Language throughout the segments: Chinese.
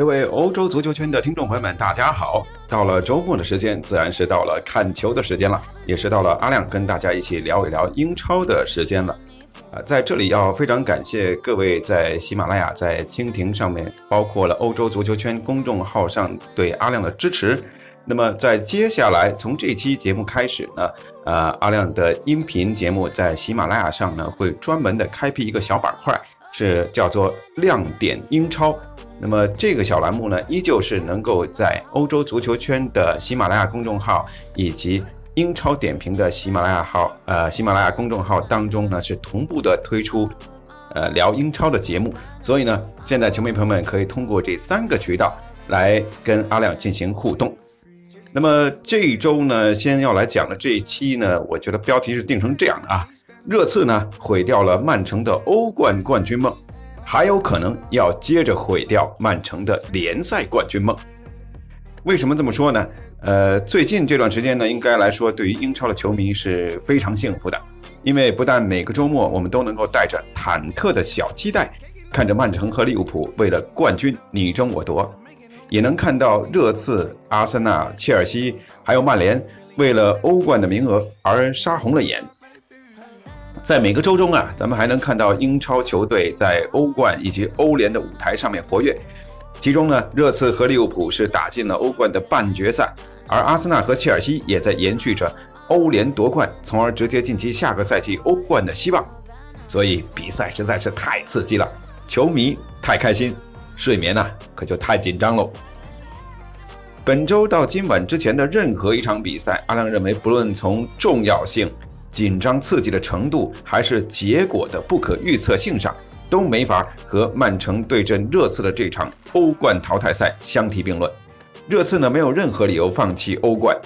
各位欧洲足球圈的听众朋友们，大家好！到了周末的时间，自然是到了看球的时间了，也是到了阿亮跟大家一起聊一聊英超的时间了。啊，在这里要非常感谢各位在喜马拉雅、在蜻蜓上面，包括了欧洲足球圈公众号上对阿亮的支持。那么在接下来从这期节目开始呢，呃，阿亮的音频节目在喜马拉雅上呢会专门的开辟一个小板块，是叫做亮点英超。那么这个小栏目呢，依旧是能够在欧洲足球圈的喜马拉雅公众号以及英超点评的喜马拉雅号，呃，喜马拉雅公众号当中呢，是同步的推出，呃，聊英超的节目。所以呢，现在球迷朋友们可以通过这三个渠道来跟阿亮进行互动。那么这一周呢，先要来讲的这一期呢，我觉得标题是定成这样的啊，热刺呢毁掉了曼城的欧冠冠军梦。还有可能要接着毁掉曼城的联赛冠军梦。为什么这么说呢？呃，最近这段时间呢，应该来说对于英超的球迷是非常幸福的，因为不但每个周末我们都能够带着忐忑的小期待，看着曼城和利物浦为了冠军你争我夺，也能看到热刺、阿森纳、切尔西还有曼联为了欧冠的名额而杀红了眼。在每个周中啊，咱们还能看到英超球队在欧冠以及欧联的舞台上面活跃。其中呢，热刺和利物浦是打进了欧冠的半决赛，而阿森纳和切尔西也在延续着欧联夺冠，从而直接晋级下个赛季欧冠的希望。所以比赛实在是太刺激了，球迷太开心，睡眠呢可就太紧张喽。本周到今晚之前的任何一场比赛，阿亮认为，不论从重要性。紧张刺激的程度，还是结果的不可预测性上，都没法和曼城对阵热刺的这场欧冠淘汰赛相提并论。热刺呢，没有任何理由放弃欧冠，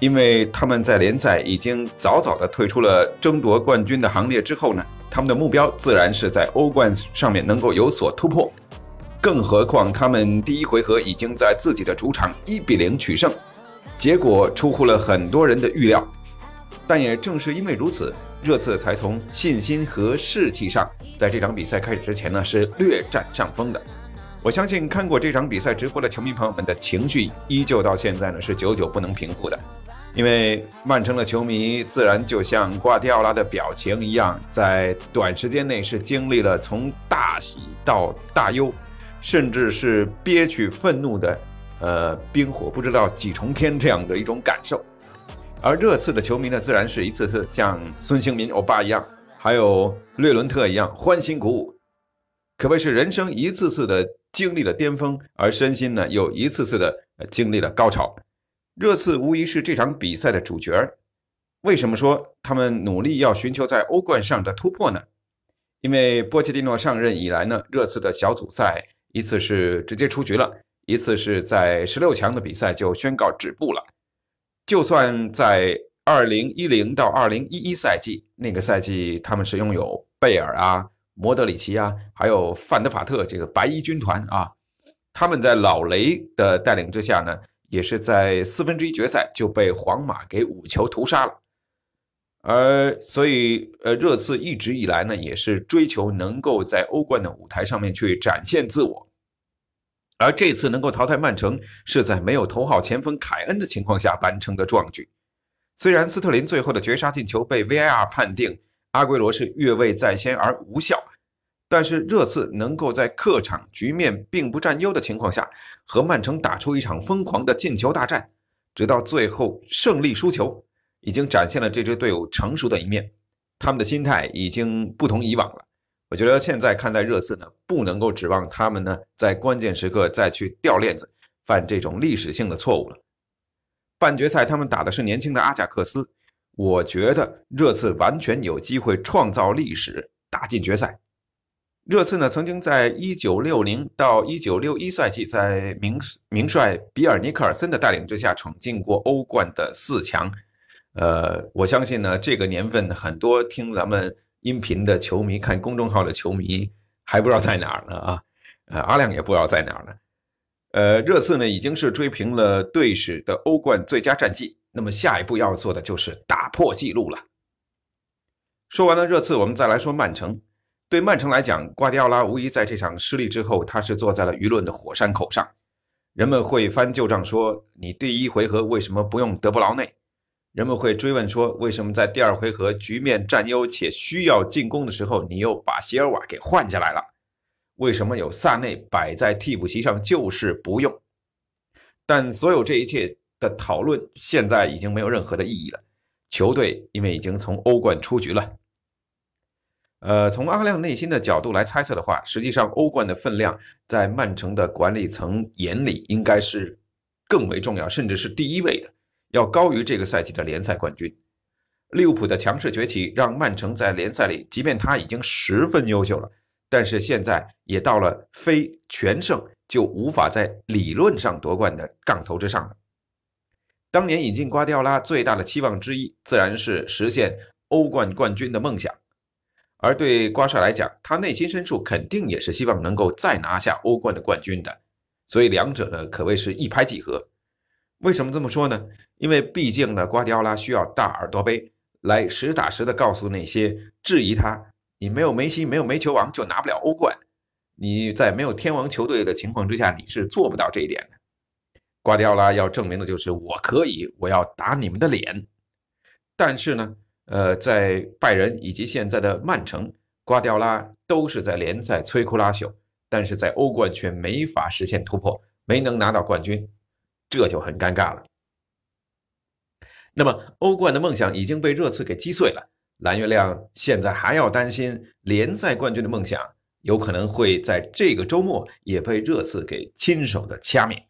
因为他们在联赛已经早早的退出了争夺冠军的行列。之后呢，他们的目标自然是在欧冠上面能够有所突破。更何况他们第一回合已经在自己的主场一比零取胜，结果出乎了很多人的预料。但也正是因为如此，热刺才从信心和士气上，在这场比赛开始之前呢，是略占上风的。我相信看过这场比赛直播的球迷朋友们的情绪，依旧到现在呢是久久不能平复的。因为曼城的球迷自然就像瓜迪奥拉的表情一样，在短时间内是经历了从大喜到大忧，甚至是憋屈愤怒的，呃，冰火不知道几重天这样的一种感受。而热刺的球迷呢，自然是一次次像孙兴民欧巴一样，还有略伦特一样欢欣鼓舞，可谓是人生一次次的经历了巅峰，而身心呢又一次次的经历了高潮。热刺无疑是这场比赛的主角。为什么说他们努力要寻求在欧冠上的突破呢？因为波切蒂诺上任以来呢，热刺的小组赛一次是直接出局了，一次是在十六强的比赛就宣告止步了。就算在二零一零到二零一一赛季那个赛季，他们是拥有贝尔啊、莫德里奇啊，还有范德法特这个白衣军团啊，他们在老雷的带领之下呢，也是在四分之一决赛就被皇马给五球屠杀了。而所以，呃，热刺一直以来呢，也是追求能够在欧冠的舞台上面去展现自我。而这次能够淘汰曼城，是在没有头号前锋凯恩的情况下完成的壮举。虽然斯特林最后的绝杀进球被 VAR 判定阿圭罗是越位在先而无效，但是热刺能够在客场局面并不占优的情况下，和曼城打出一场疯狂的进球大战，直到最后胜利输球，已经展现了这支队伍成熟的一面。他们的心态已经不同以往了。我觉得现在看待热刺呢，不能够指望他们呢在关键时刻再去掉链子，犯这种历史性的错误了。半决赛他们打的是年轻的阿贾克斯，我觉得热刺完全有机会创造历史，打进决赛。热刺呢曾经在1960到1961赛季，在名名帅比尔尼克尔森的带领之下闯进过欧冠的四强。呃，我相信呢，这个年份很多听咱们。音频的球迷看公众号的球迷还不知道在哪儿呢啊，呃，阿亮也不知道在哪儿呢。呃，热刺呢已经是追平了队史的欧冠最佳战绩，那么下一步要做的就是打破纪录了。说完了热刺，我们再来说曼城。对曼城来讲，瓜迪奥拉无疑在这场失利之后，他是坐在了舆论的火山口上，人们会翻旧账说：“你第一回合为什么不用德布劳内？”人们会追问说：“为什么在第二回合局面占优且需要进攻的时候，你又把席尔瓦给换下来了？为什么有萨内摆在替补席上就是不用？”但所有这一切的讨论现在已经没有任何的意义了。球队因为已经从欧冠出局了。呃，从阿亮内心的角度来猜测的话，实际上欧冠的分量在曼城的管理层眼里应该是更为重要，甚至是第一位的。要高于这个赛季的联赛冠军。利物浦的强势崛起让曼城在联赛里，即便他已经十分优秀了，但是现在也到了非全胜就无法在理论上夺冠的杠头之上了。当年引进瓜迪奥拉最大的期望之一，自然是实现欧冠冠军的梦想。而对瓜帅来讲，他内心深处肯定也是希望能够再拿下欧冠的冠军的。所以两者呢，可谓是一拍即合。为什么这么说呢？因为毕竟呢，瓜迪奥拉需要大耳朵杯来实打实的告诉那些质疑他，你没有梅西，没有煤球王就拿不了欧冠，你在没有天王球队的情况之下，你是做不到这一点的。瓜迪奥拉要证明的就是我可以，我要打你们的脸。但是呢，呃，在拜仁以及现在的曼城，瓜迪奥拉都是在联赛摧枯拉朽，但是在欧冠却没法实现突破，没能拿到冠军。这就很尴尬了。那么，欧冠的梦想已经被热刺给击碎了。蓝月亮现在还要担心联赛冠军的梦想有可能会在这个周末也被热刺给亲手的掐灭。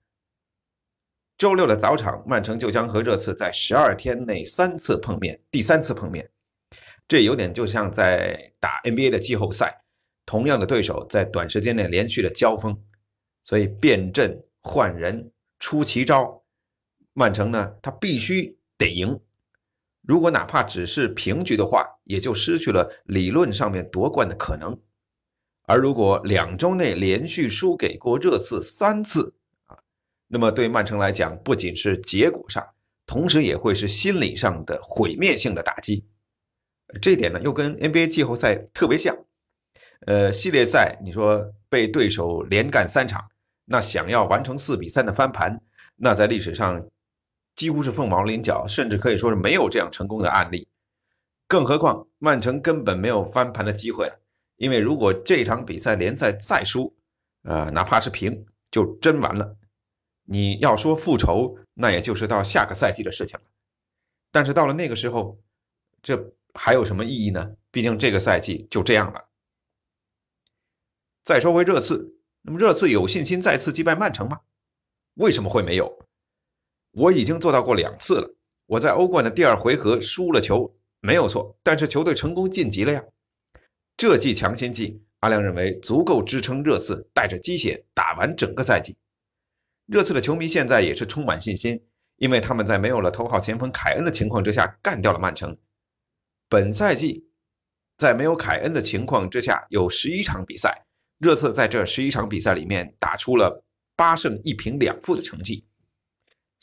周六的早场，曼城就将和热刺在十二天内三次碰面，第三次碰面，这有点就像在打 NBA 的季后赛，同样的对手在短时间内连续的交锋，所以变阵换人。出奇招，曼城呢，他必须得赢。如果哪怕只是平局的话，也就失去了理论上面夺冠的可能。而如果两周内连续输给过热刺三次啊，那么对曼城来讲，不仅是结果上，同时也会是心理上的毁灭性的打击。这点呢，又跟 NBA 季后赛特别像。呃，系列赛你说被对手连干三场。那想要完成四比三的翻盘，那在历史上几乎是凤毛麟角，甚至可以说是没有这样成功的案例。更何况曼城根本没有翻盘的机会，因为如果这场比赛联赛再输，呃，哪怕是平，就真完了。你要说复仇，那也就是到下个赛季的事情了。但是到了那个时候，这还有什么意义呢？毕竟这个赛季就这样了。再说回热刺。那么热刺有信心再次击败曼城吗？为什么会没有？我已经做到过两次了。我在欧冠的第二回合输了球，没有错，但是球队成功晋级了呀。这剂强心剂，阿亮认为足够支撑热刺带着鸡血打完整个赛季。热刺的球迷现在也是充满信心，因为他们在没有了头号前锋凯恩的情况之下干掉了曼城。本赛季在没有凯恩的情况之下，有十一场比赛。热刺在这十一场比赛里面打出了八胜一平两负的成绩。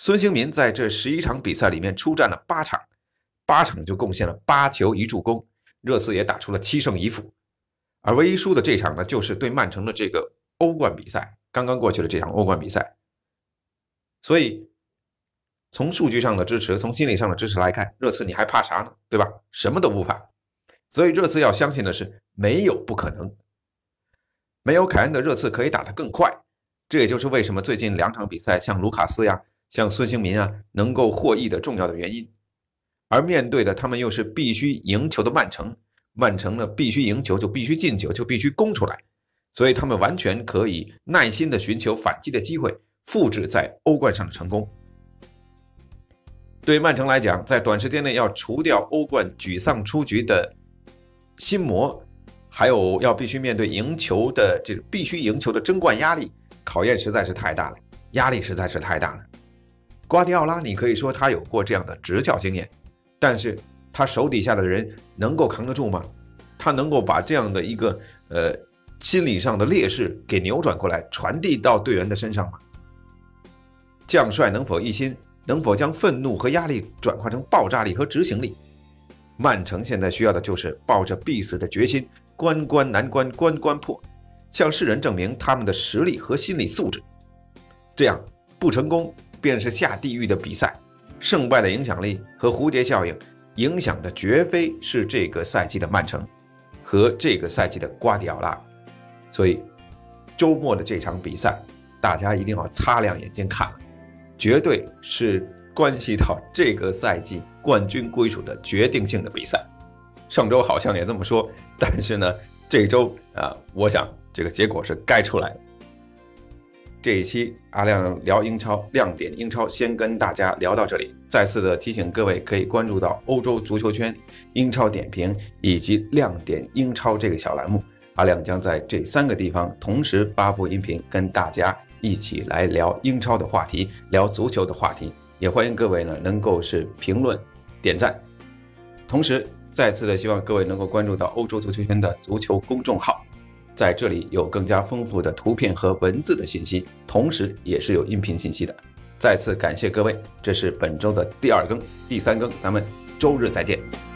孙兴民在这十一场比赛里面出战了八场，八场就贡献了八球一助攻。热刺也打出了七胜一负，而唯一输的这场呢，就是对曼城的这个欧冠比赛，刚刚过去的这场欧冠比赛。所以从数据上的支持，从心理上的支持来看，热刺你还怕啥呢？对吧？什么都不怕。所以热刺要相信的是，没有不可能。没有凯恩的热刺可以打得更快，这也就是为什么最近两场比赛像卢卡斯呀、像孙兴民啊能够获益的重要的原因。而面对的他们又是必须赢球的曼城。曼城呢，必须赢球就必须进球，就必须攻出来，所以他们完全可以耐心的寻求反击的机会，复制在欧冠上的成功。对曼城来讲，在短时间内要除掉欧冠沮丧出局的心魔，还有要必须面对赢球的这个必须赢球的争冠压力，考验实在是太大了，压力实在是太大了。瓜迪奥拉，你可以说他有过这样的执教经验，但是。他手底下的人能够扛得住吗？他能够把这样的一个呃心理上的劣势给扭转过来，传递到队员的身上吗？将帅能否一心？能否将愤怒和压力转化成爆炸力和执行力？曼城现在需要的就是抱着必死的决心，关关难关关关破，向世人证明他们的实力和心理素质。这样不成功便是下地狱的比赛，胜败的影响力和蝴蝶效应。影响的绝非是这个赛季的曼城和这个赛季的瓜迪奥拉，所以周末的这场比赛，大家一定要擦亮眼睛看，绝对是关系到这个赛季冠军归属的决定性的比赛。上周好像也这么说，但是呢，这周啊，我想这个结果是该出来了。这一期阿亮聊英超亮点，英超先跟大家聊到这里。再次的提醒各位，可以关注到欧洲足球圈英超点评以及亮点英超这个小栏目。阿亮将在这三个地方同时发布音频，跟大家一起来聊英超的话题，聊足球的话题。也欢迎各位呢能够是评论、点赞。同时，再次的希望各位能够关注到欧洲足球圈的足球公众号。在这里有更加丰富的图片和文字的信息，同时也是有音频信息的。再次感谢各位，这是本周的第二更、第三更，咱们周日再见。